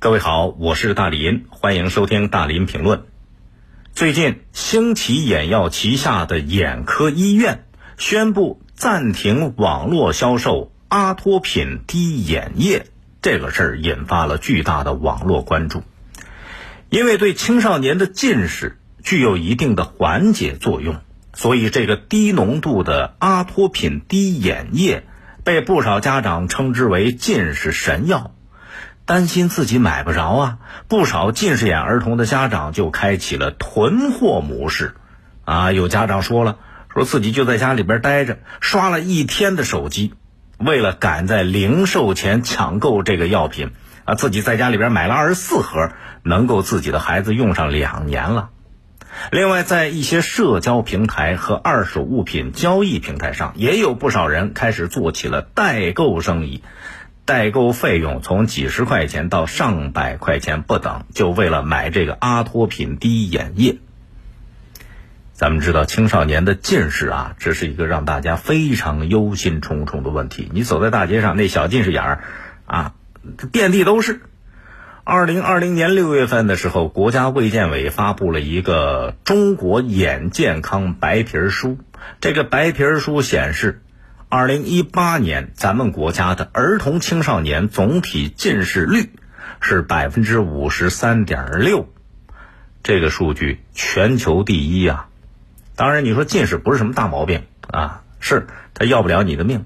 各位好，我是大林，欢迎收听大林评论。最近，兴起眼药旗下的眼科医院宣布暂停网络销售阿托品滴眼液，这个事儿引发了巨大的网络关注。因为对青少年的近视具有一定的缓解作用，所以这个低浓度的阿托品滴眼液被不少家长称之为近视神药。担心自己买不着啊，不少近视眼儿童的家长就开启了囤货模式，啊，有家长说了，说自己就在家里边待着，刷了一天的手机，为了赶在零售前抢购这个药品，啊，自己在家里边买了二十四盒，能够自己的孩子用上两年了。另外，在一些社交平台和二手物品交易平台上，也有不少人开始做起了代购生意。代购费用从几十块钱到上百块钱不等，就为了买这个阿托品滴眼液。咱们知道青少年的近视啊，这是一个让大家非常忧心忡忡的问题。你走在大街上，那小近视眼儿啊，遍地都是。二零二零年六月份的时候，国家卫健委发布了一个《中国眼健康白皮书》，这个白皮书显示。二零一八年，咱们国家的儿童青少年总体近视率是百分之五十三点六，这个数据全球第一啊！当然，你说近视不是什么大毛病啊，是它要不了你的命，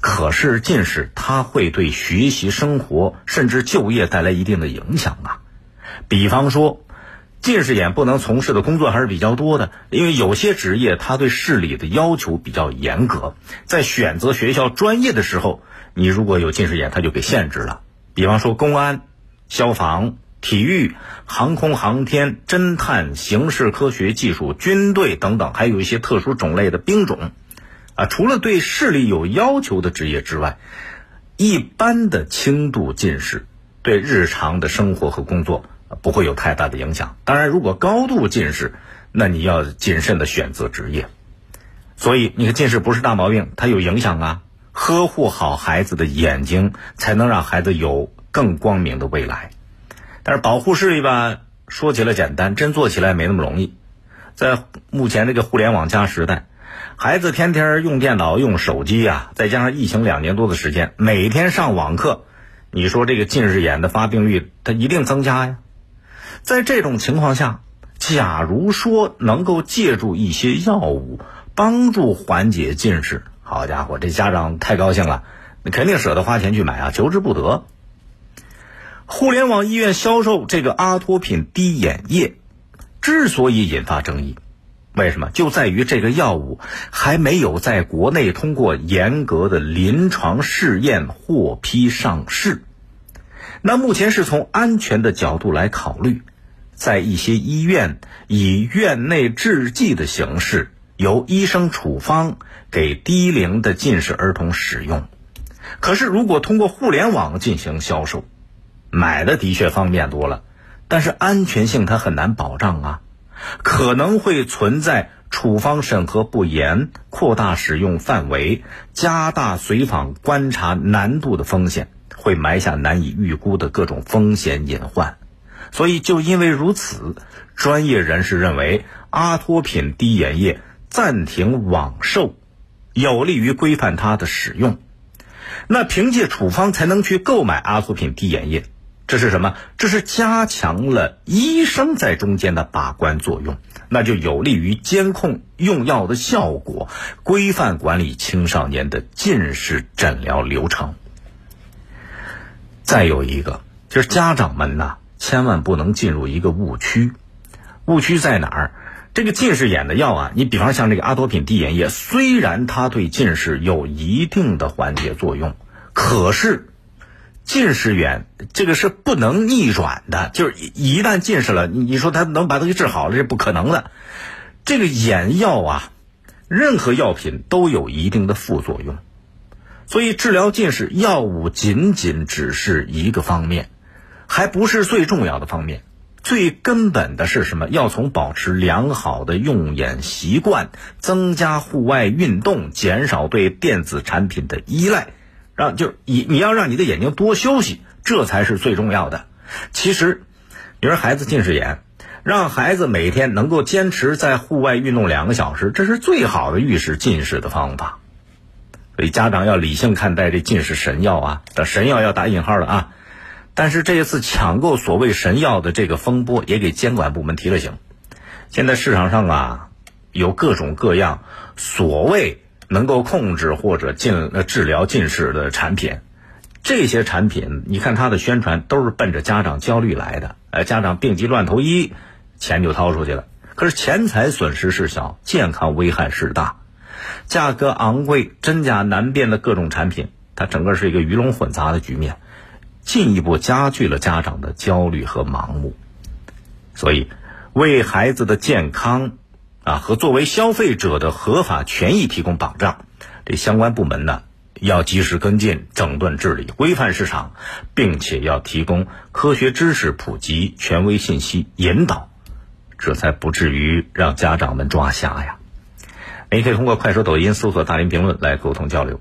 可是近视它会对学习、生活甚至就业带来一定的影响啊，比方说。近视眼不能从事的工作还是比较多的，因为有些职业它对视力的要求比较严格，在选择学校专业的时候，你如果有近视眼，它就给限制了。比方说公安、消防、体育、航空航天、侦探、刑事科学技术、军队等等，还有一些特殊种类的兵种，啊，除了对视力有要求的职业之外，一般的轻度近视对日常的生活和工作。不会有太大的影响。当然，如果高度近视，那你要谨慎的选择职业。所以，你看近视不是大毛病，它有影响啊。呵护好孩子的眼睛，才能让孩子有更光明的未来。但是，保护视力吧，说起来简单，真做起来没那么容易。在目前这个互联网加时代，孩子天天用电脑、用手机啊，再加上疫情两年多的时间，每天上网课，你说这个近视眼的发病率，它一定增加呀。在这种情况下，假如说能够借助一些药物帮助缓解近视，好家伙，这家长太高兴了，你肯定舍得花钱去买啊，求之不得。互联网医院销售这个阿托品滴眼液，之所以引发争议，为什么？就在于这个药物还没有在国内通过严格的临床试验获批上市。那目前是从安全的角度来考虑。在一些医院以院内制剂的形式，由医生处方给低龄的近视儿童使用。可是，如果通过互联网进行销售，买的的确方便多了，但是安全性它很难保障啊，可能会存在处方审核不严、扩大使用范围、加大随访观察难度的风险，会埋下难以预估的各种风险隐患。所以，就因为如此，专业人士认为阿托品滴眼液暂停网售，有利于规范它的使用。那凭借处方才能去购买阿托品滴眼液，这是什么？这是加强了医生在中间的把关作用，那就有利于监控用药的效果，规范管理青少年的近视诊疗流程。再有一个，就是家长们呐。千万不能进入一个误区，误区在哪儿？这个近视眼的药啊，你比方像这个阿托品滴眼液，虽然它对近视有一定的缓解作用，可是近视眼这个是不能逆转的，就是一旦近视了，你你说它能把它给治好了，这不可能的。这个眼药啊，任何药品都有一定的副作用，所以治疗近视药物仅仅只是一个方面。还不是最重要的方面，最根本的是什么？要从保持良好的用眼习惯，增加户外运动，减少对电子产品的依赖，让就是你你要让你的眼睛多休息，这才是最重要的。其实，你说孩子近视眼，让孩子每天能够坚持在户外运动两个小时，这是最好的预示近视的方法。所以家长要理性看待这近视神药啊，这神药要打引号的啊。但是这一次抢购所谓神药的这个风波，也给监管部门提了醒。现在市场上啊，有各种各样所谓能够控制或者近呃治疗近视的产品，这些产品你看它的宣传都是奔着家长焦虑来的，呃，家长病急乱投医，钱就掏出去了。可是钱财损失是小，健康危害是大，价格昂贵、真假难辨的各种产品，它整个是一个鱼龙混杂的局面。进一步加剧了家长的焦虑和盲目，所以为孩子的健康啊和作为消费者的合法权益提供保障，这相关部门呢要及时跟进、整顿治理、规范市场，并且要提供科学知识普及、权威信息引导，这才不至于让家长们抓瞎呀。您可以通过快手、抖音搜索“大林评论”来沟通交流。